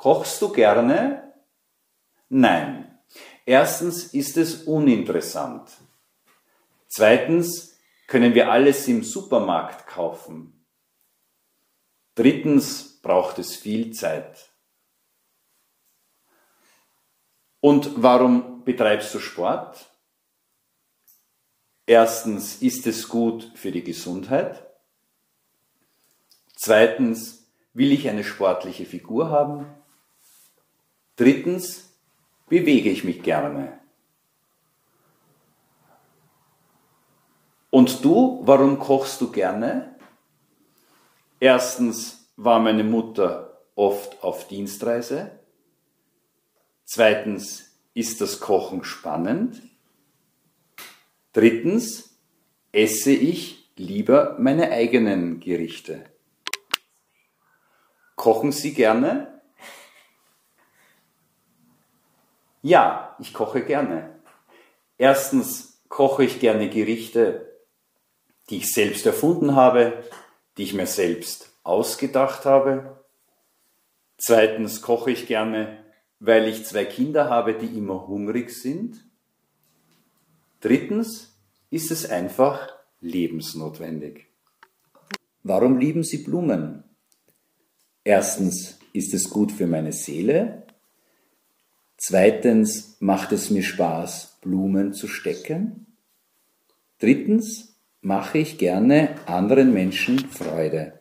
Kochst du gerne? Nein. Erstens ist es uninteressant. Zweitens können wir alles im Supermarkt kaufen. Drittens braucht es viel Zeit. Und warum betreibst du Sport? Erstens, ist es gut für die Gesundheit? Zweitens, will ich eine sportliche Figur haben? Drittens, bewege ich mich gerne? Und du, warum kochst du gerne? Erstens war meine Mutter oft auf Dienstreise. Zweitens ist das Kochen spannend. Drittens esse ich lieber meine eigenen Gerichte. Kochen Sie gerne? Ja, ich koche gerne. Erstens koche ich gerne Gerichte, die ich selbst erfunden habe, die ich mir selbst ausgedacht habe. Zweitens koche ich gerne, weil ich zwei Kinder habe, die immer hungrig sind. Drittens ist es einfach lebensnotwendig. Warum lieben Sie Blumen? Erstens ist es gut für meine Seele. Zweitens macht es mir Spaß, Blumen zu stecken. Drittens mache ich gerne anderen Menschen Freude.